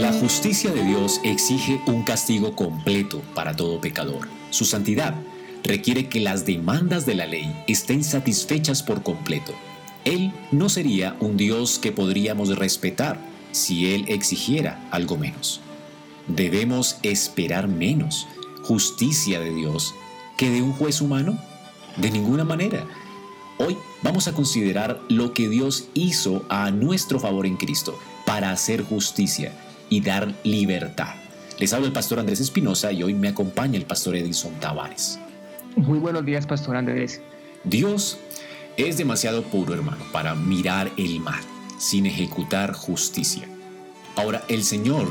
La justicia de Dios exige un castigo completo para todo pecador. Su santidad requiere que las demandas de la ley estén satisfechas por completo. Él no sería un Dios que podríamos respetar si Él exigiera algo menos. Debemos esperar menos justicia de Dios que de un juez humano? De ninguna manera. Hoy vamos a considerar lo que Dios hizo a nuestro favor en Cristo para hacer justicia y dar libertad. Les hablo el pastor Andrés Espinosa y hoy me acompaña el pastor Edison Tavares. Muy buenos días, pastor Andrés. Dios es demasiado puro, hermano, para mirar el mal sin ejecutar justicia. Ahora, el Señor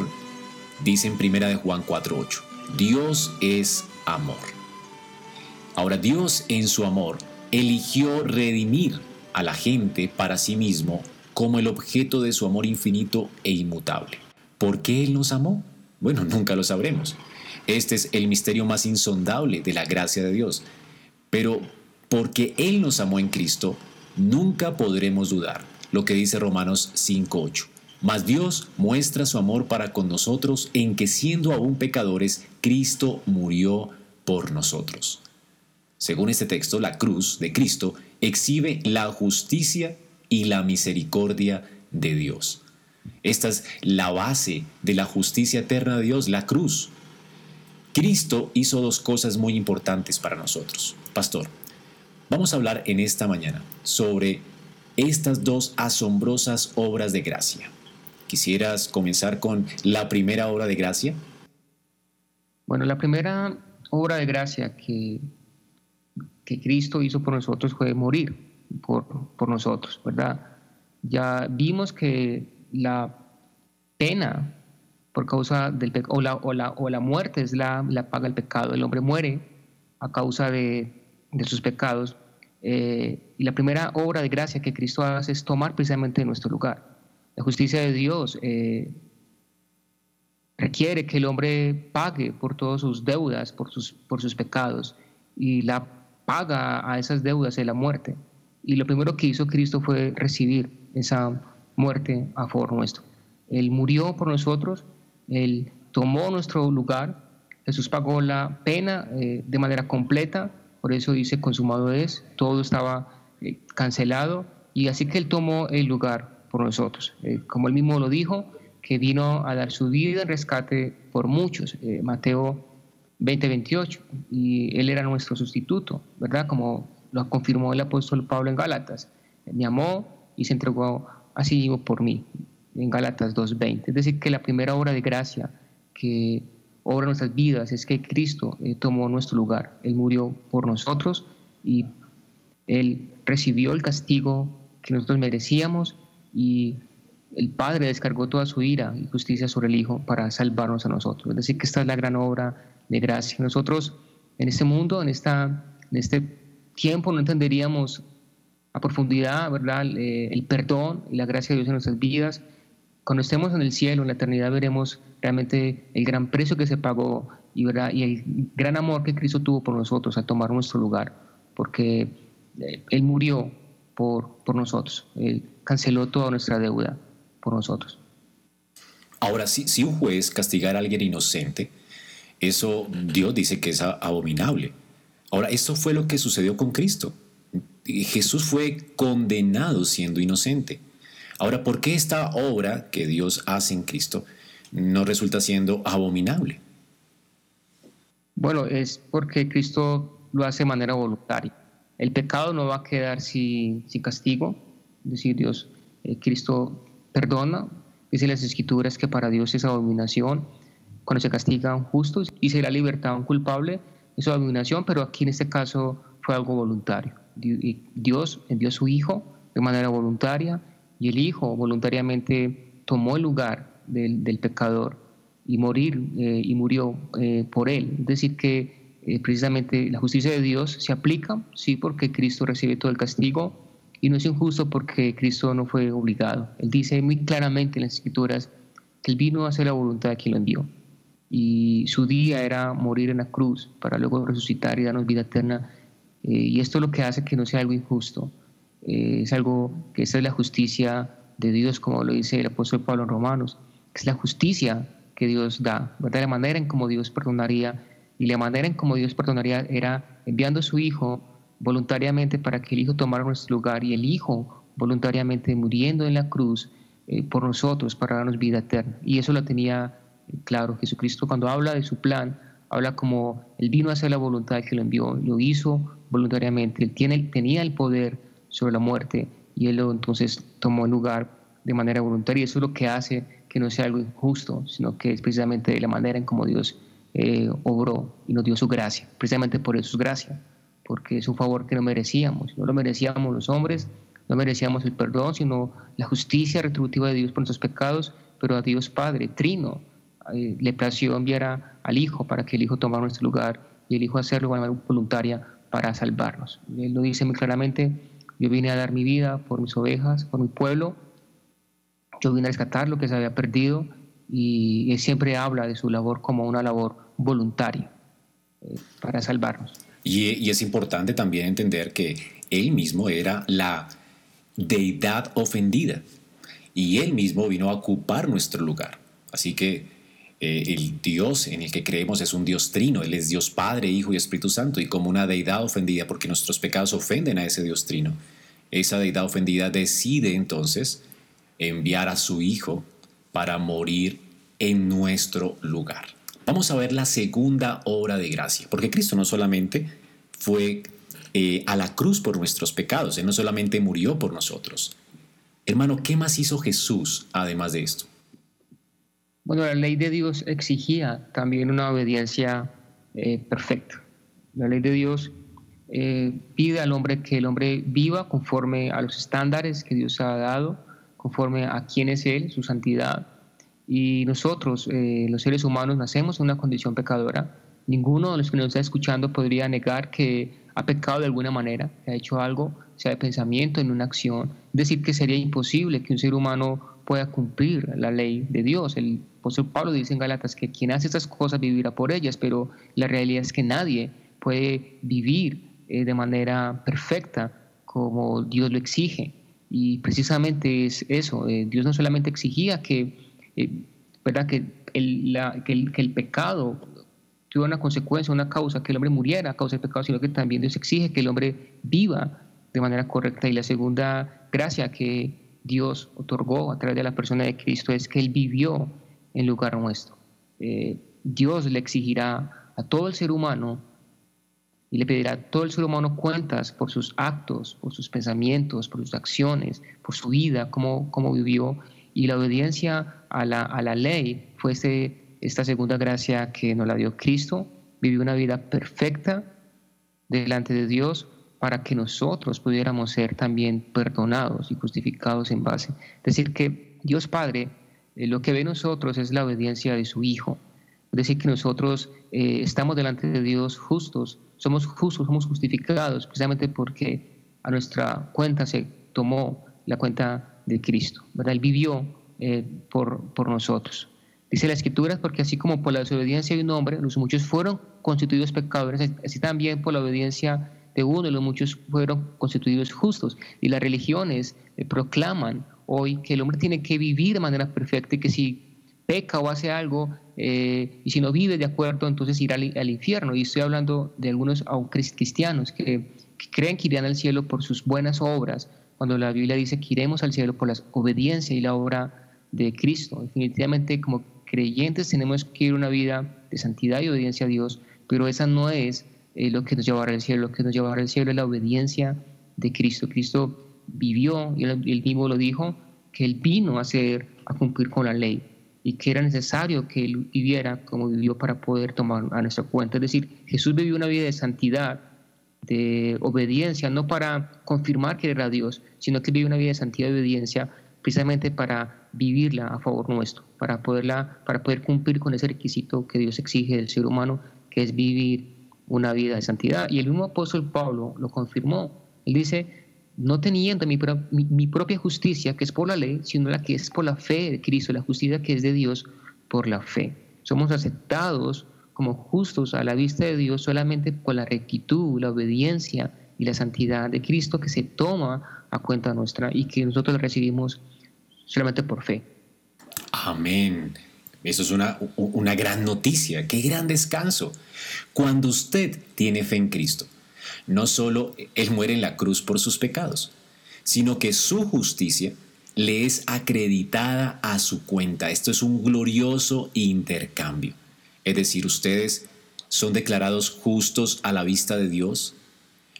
dice en primera de Juan 4:8, Dios es amor. Ahora, Dios en su amor eligió redimir a la gente para sí mismo como el objeto de su amor infinito e inmutable. ¿Por qué Él nos amó? Bueno, nunca lo sabremos. Este es el misterio más insondable de la gracia de Dios. Pero porque Él nos amó en Cristo, nunca podremos dudar lo que dice Romanos 5.8. Mas Dios muestra su amor para con nosotros en que siendo aún pecadores, Cristo murió por nosotros. Según este texto, la cruz de Cristo exhibe la justicia y la misericordia de Dios. Esta es la base de la justicia eterna de Dios, la cruz. Cristo hizo dos cosas muy importantes para nosotros. Pastor, vamos a hablar en esta mañana sobre estas dos asombrosas obras de gracia. ¿Quisieras comenzar con la primera obra de gracia? Bueno, la primera obra de gracia que, que Cristo hizo por nosotros fue morir por, por nosotros, ¿verdad? Ya vimos que la pena por causa del pecado, o la, o, la, o la, muerte es la, la, paga del pecado. El hombre muere a causa de, de sus pecados. Eh, y la primera obra de gracia que Cristo hace es tomar precisamente nuestro lugar. La justicia de Dios eh, requiere que el hombre pague por todas sus deudas, por sus, por sus pecados, y la paga a esas deudas de la muerte. Y lo primero que hizo Cristo fue recibir esa muerte a favor nuestro. Él murió por nosotros, Él tomó nuestro lugar, Jesús pagó la pena eh, de manera completa, por eso dice consumado es, todo estaba eh, cancelado, y así que Él tomó el lugar por nosotros. Eh, como él mismo lo dijo, que vino a dar su vida en rescate por muchos, Mateo 20, 28, y él era nuestro sustituto, ¿verdad? Como lo confirmó el apóstol Pablo en Gálatas, me amó y se entregó así mismo por mí, en Gálatas 2.20. Es decir, que la primera obra de gracia que obra nuestras vidas es que Cristo eh, tomó nuestro lugar, Él murió por nosotros y Él recibió el castigo que nosotros merecíamos y el Padre descargó toda su ira y justicia sobre el Hijo para salvarnos a nosotros. Es decir, que esta es la gran obra de gracia. Nosotros en este mundo, en, esta, en este tiempo, no entenderíamos a profundidad ¿verdad? Eh, el perdón y la gracia de Dios en nuestras vidas. Cuando estemos en el cielo, en la eternidad, veremos realmente el gran precio que se pagó y, ¿verdad? y el gran amor que Cristo tuvo por nosotros a tomar nuestro lugar, porque eh, Él murió por, por nosotros. Él canceló toda nuestra deuda por nosotros. Ahora, si, si un juez castigara a alguien inocente, eso Dios dice que es abominable. Ahora, esto fue lo que sucedió con Cristo. Jesús fue condenado siendo inocente. Ahora, ¿por qué esta obra que Dios hace en Cristo no resulta siendo abominable? Bueno, es porque Cristo lo hace de manera voluntaria. El pecado no va a quedar sin, castigo, es decir, Dios, eh, Cristo perdona, dice las escrituras que para Dios es abominación cuando se castiga a un justo y se da libertad a un culpable, es abominación, pero aquí en este caso fue algo voluntario. Dios envió a su Hijo de manera voluntaria y el Hijo voluntariamente tomó el lugar del, pecador y morir eh, y murió eh, por él. Es decir, que eh, precisamente la justicia de Dios se aplica, sí, porque Cristo recibe todo el castigo y no es injusto porque Cristo no fue obligado. Él dice muy claramente en las escrituras que él vino a hacer la voluntad de quien lo envió. Y su día era morir en la cruz para luego resucitar y darnos vida eterna. Y esto es lo que hace que no sea algo injusto. es algo que esta es la justicia de Dios, como lo dice el apóstol Pablo en Romanos, es la justicia que Dios da, ¿verdad? La manera en cómo Dios perdonaría y la manera en cómo Dios perdonaría era enviando a su Hijo voluntariamente para que el Hijo tomara nuestro lugar y el Hijo voluntariamente muriendo en la cruz eh, por nosotros para darnos vida eterna. Y eso lo tenía eh, claro Jesucristo cuando habla de su plan, habla como Él vino a hacer la voluntad que lo envió, lo hizo voluntariamente, Él tiene, tenía el poder sobre la muerte y Él entonces tomó el lugar de manera voluntaria. Eso es lo que hace que no sea algo injusto, sino que es precisamente la manera en cómo Dios eh, obró y nos dio su gracia. Precisamente por eso es gracia, porque es un favor que no merecíamos. No lo merecíamos los hombres, no merecíamos el perdón, sino la justicia retributiva de Dios por nuestros pecados, pero a Dios Padre, Trino, eh, le plació enviar al Hijo para que el Hijo tomara nuestro lugar y el Hijo hacerlo de manera voluntaria para salvarnos. Él lo dice muy claramente, yo vine a dar mi vida por mis ovejas, por mi pueblo, yo vine a rescatar lo que se había perdido y él siempre habla de su labor como una labor voluntaria eh, para salvarnos. Y, y, es importante también entender que él mismo era la deidad ofendida y él mismo vino a ocupar nuestro lugar. Así que eh, el Dios en el que creemos es un Dios trino, Él es Dios Padre, Hijo y Espíritu Santo, y como una deidad ofendida, porque nuestros pecados ofenden a ese Dios trino, esa deidad ofendida decide entonces enviar a su Hijo para morir en nuestro lugar. Vamos a ver la segunda obra de gracia, porque Cristo no solamente fue eh, a la cruz por nuestros pecados, Él no solamente murió por nosotros. Hermano, ¿qué más hizo Jesús además de esto? Bueno, la ley de Dios exigía también una obediencia eh, perfecta. La ley de Dios eh, pide al hombre que el hombre viva conforme a los estándares que Dios ha dado conforme a quién es Él, su santidad. Y nosotros, eh, los seres humanos, nacemos en una condición pecadora. Ninguno de los que nos está escuchando podría negar que ha pecado de alguna manera, que ha hecho algo, sea de pensamiento, en una acción. Decir, que sería imposible que un ser humano pueda cumplir la ley de Dios. El apóstol Pablo dice en Galatas que quien hace estas cosas vivirá por ellas, pero la realidad es que nadie puede vivir eh, de manera perfecta como Dios lo exige. Y precisamente es eso, eh, Dios no solamente exigía que, eh, ¿verdad? Que, el, que, el, que el pecado tuviera una consecuencia, una causa, que el hombre muriera a causa del pecado, sino que también Dios exige que el hombre viva de manera correcta. Y la segunda gracia que Dios otorgó a través de la persona de Cristo es que Él vivió en lugar nuestro. Eh, Dios le exigirá a todo el ser humano y le pedirá a todo el ser humano cuentas por sus actos, por sus pensamientos, por sus acciones, por su vida, cómo, cómo vivió. Y la obediencia a la, a la ley fue este, esta segunda gracia que nos la dio Cristo. Vivió una vida perfecta delante de Dios para que nosotros pudiéramos ser también perdonados y justificados en base. Es decir, que Dios Padre eh, lo que ve nosotros es la obediencia de su Hijo. Es decir, que nosotros eh, estamos delante de Dios justos somos justos, somos justificados precisamente porque a nuestra cuenta se tomó la cuenta de Cristo, ¿verdad? Él vivió eh, por, por nosotros. Dice la Escritura, porque así como por la desobediencia de un hombre, los muchos fueron constituidos pecadores, así también por la obediencia de uno, los muchos fueron constituidos justos. Y las religiones eh, proclaman hoy que el hombre tiene que vivir de manera perfecta y que si peca o hace algo, eh, y si no vive de acuerdo, entonces irá al, infierno. Y estoy hablando de algunos cristianos que, creen que irán al cielo por sus buenas obras, cuando la Biblia dice que iremos al cielo por la obediencia y la obra de Cristo. Definitivamente como creyentes tenemos que ir una vida de santidad y obediencia a Dios, pero esa no es eh, lo que nos llevará al cielo, lo que nos llevará al cielo es la obediencia de Cristo. Cristo vivió, y él, mismo lo dijo, que él vino a hacer, a cumplir con la ley y que era necesario que él viviera como vivió para poder tomar a nuestra cuenta. Es decir, Jesús vivió una vida de santidad, de obediencia, no para confirmar que era Dios, sino que vivió una vida de santidad y obediencia precisamente para vivirla a favor nuestro, para, poderla, para poder cumplir con ese requisito que Dios exige del ser humano, que es vivir una vida de santidad. Y el mismo apóstol Pablo lo confirmó. Él dice, no teniendo mi, mi, propia justicia, que es por la ley, sino la que es por la fe de Cristo, la justicia que es de Dios por la fe. Somos aceptados como justos a la vista de Dios solamente por la rectitud, la obediencia y la santidad de Cristo que se toma a cuenta nuestra y que nosotros recibimos solamente por fe. Amén. Eso es una, una gran noticia, qué gran descanso. Cuando usted tiene fe en Cristo, no solo Él muere en la cruz por sus pecados, sino que su justicia le es acreditada a su cuenta. Esto es un glorioso intercambio. Es decir, ustedes son declarados justos a la vista de Dios,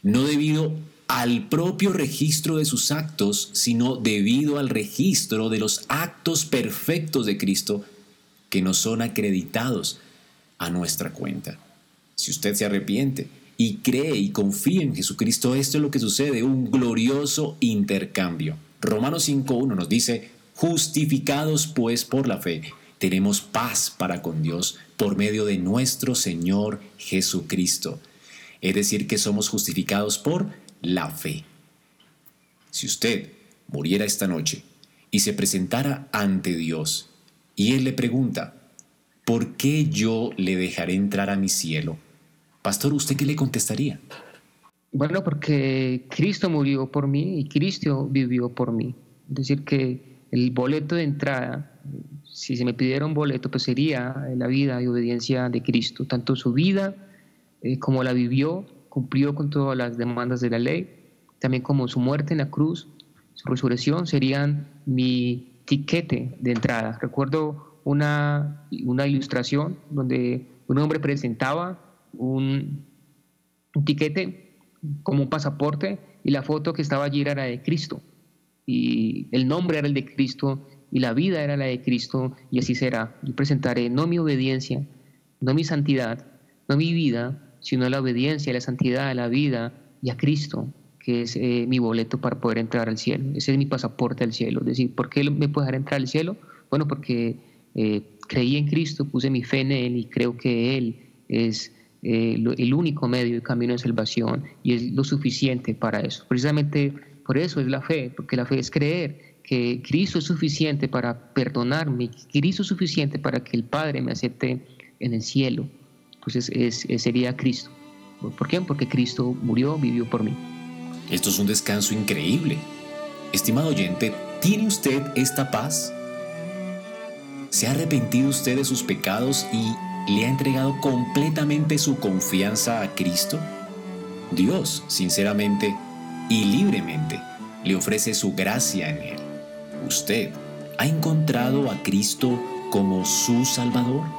no debido al propio registro de sus actos, sino debido al registro de los actos perfectos de Cristo que nos son acreditados a nuestra cuenta. Si usted se arrepiente y cree y confía en Jesucristo, esto es lo que sucede, un glorioso intercambio. Romanos 5.1 nos dice, justificados pues por la fe, tenemos paz para con Dios por medio de nuestro Señor Jesucristo. Es decir, que somos justificados por la fe. Si usted muriera esta noche y se presentara ante Dios y Él le pregunta, ¿por qué yo le dejaré entrar a mi cielo? Pastor, ¿usted qué le contestaría? Bueno, porque Cristo murió por mí y Cristo vivió por mí. Es decir, que el boleto de entrada, si se me pidiera un boleto, pues sería la vida y obediencia de Cristo, tanto su vida eh, como la vivió, cumplió con todas las demandas de la ley, también como su muerte en la cruz, su resurrección serían mi tiquete de entrada. Recuerdo una, una ilustración donde un hombre presentaba un, tiquete como un pasaporte y la foto que estaba allí era la de Cristo. Y el nombre era el de Cristo y la vida era la de Cristo y así será. Yo presentaré no mi obediencia, no mi santidad, no mi vida, sino la obediencia, la santidad, la vida y a Cristo, que es eh, mi boleto para poder entrar al cielo. Ese es mi pasaporte al cielo. Es decir, ¿por qué me puede dejar entrar al cielo? Bueno, porque eh, creí en Cristo, puse mi fe en Él y creo que Él es eh, el único medio y camino de salvación y es lo suficiente para eso. Precisamente por eso es la fe, porque la fe es creer que Cristo es suficiente para perdonarme, que Cristo es suficiente para que el Padre me acepte en el cielo. Entonces es, sería Cristo. ¿Por qué? Porque Cristo murió, vivió por mí. Esto es un descanso increíble. Estimado oyente, ¿tiene usted esta paz? ¿Se ha arrepentido usted de sus pecados y le ha entregado completamente su confianza a Cristo? Dios, sinceramente y libremente, le ofrece su gracia en Él. ¿Usted ha encontrado a Cristo como su Salvador?